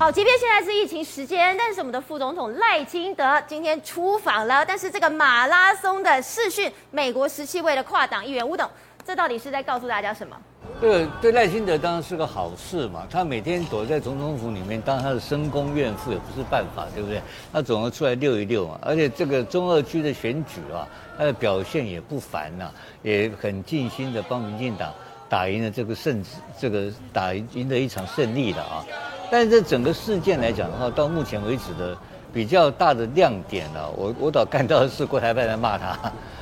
好，即便现在是疫情时间，但是我们的副总统赖清德今天出访了。但是这个马拉松的视讯，美国十七位的跨党议员，吴董，这到底是在告诉大家什么？对，对赖清德当然是个好事嘛。他每天躲在总统府里面当他的深宫怨妇也不是办法，对不对？他总要出来溜一溜嘛。而且这个中二区的选举啊，他的表现也不凡呐、也很尽心的帮民进党打赢了这个胜，这个打赢了一场胜利的啊。但是这整个事件来讲的话，到目前为止的比较大的亮点呢、我我倒看到的是郭台办在骂他。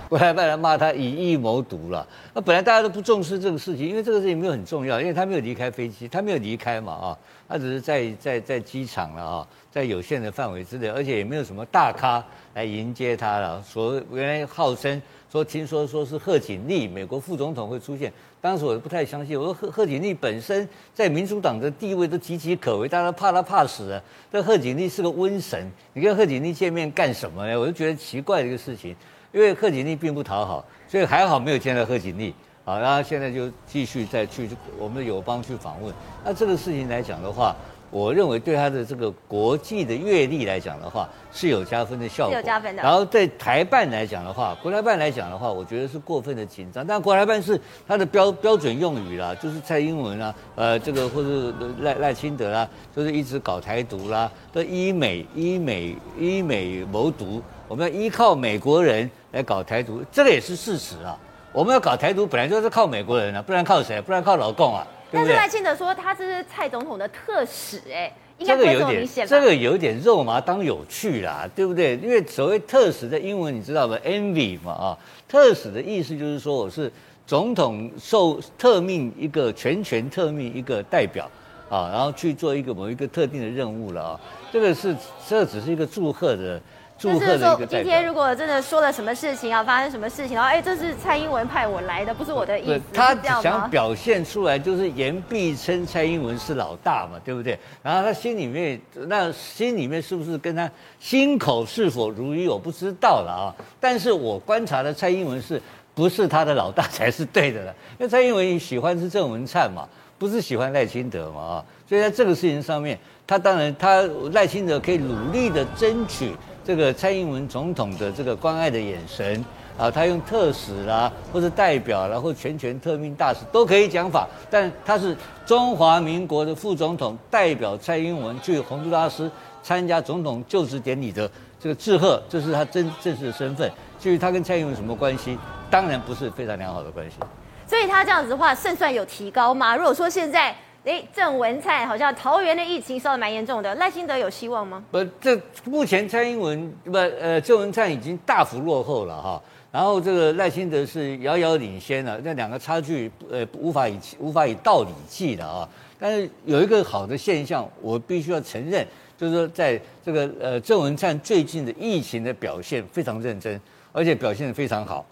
国台办来骂他以意谋独了。那本来大家都不重视这个事情，因为这个事情没有很重要，因为他没有离开飞机，他没有离开嘛啊，他只是在在在机场了啊，在有限的范围之内，而且也没有什么大咖来迎接他了。所原来号称说听说说是贺锦丽美国副总统会出现，当时我不太相信。我说贺贺锦丽本身在民主党的地位都岌岌可危，大家怕他怕死了。这贺锦丽是个瘟神，你跟贺锦丽见面干什么呢？我就觉得奇怪的一个事情。因为贺锦丽并不讨好，所以还好没有见到贺锦丽好。然后现在就继续再去我们的友邦去访问。那这个事情来讲的话，我认为对他的这个国际的阅历来讲的话，是有加分的效果。有加分的。然后在台办来讲的话，国台办来讲的话，我觉得是过分的紧张。但国台办是他的标标准用语啦，就是蔡英文啊，呃，这个或者赖赖清德啦，就是一直搞台独啦，都依美依美依美谋独。我们要依靠美国人来搞台独，这个也是事实啊。我们要搞台独，本来就是靠美国人啊，不然靠谁？不然靠老共啊？但是赖清德说他这是蔡总统的特使，哎，这个有点这个有点肉麻当有趣啦，对不对？因为所谓特使的英文你知道吗？Envoy 嘛啊，特使的意思就是说我是总统受特命一个全权特命一个代表啊，然后去做一个某一个特定的任务了啊。这个是这只是一个祝贺的。就是说，今天如果真的说了什么事情啊，发生什么事情，然后哎，这是蔡英文派我来的，不是我的意思。他想表现出来就是言必称蔡英文是老大嘛，对不对？然后他心里面那心里面是不是跟他心口是否如一，我不知道了啊。但是我观察的蔡英文是不是他的老大才是对的了？因为蔡英文喜欢是郑文灿嘛，不是喜欢赖清德嘛啊。所以在这个事情上面，他当然他赖清德可以努力的争取。这个蔡英文总统的这个关爱的眼神啊，他用特使啦，或者代表啦，或全权特命大使都可以讲法，但他是中华民国的副总统，代表蔡英文去洪都拉斯参加总统就职典礼的这个致贺，这是他真正式的身份。至于他跟蔡英文什么关系，当然不是非常良好的关系。所以他这样子的话，胜算有提高吗？如果说现在。哎，郑文灿好像桃园的疫情烧得蛮严重的，赖清德有希望吗？不，这目前蔡英文不呃，郑文灿已经大幅落后了哈，然后这个赖清德是遥遥领先了，这两个差距呃无法以无法以道理计的啊。但是有一个好的现象，我必须要承认，就是说在这个呃郑文灿最近的疫情的表现非常认真，而且表现得非常好。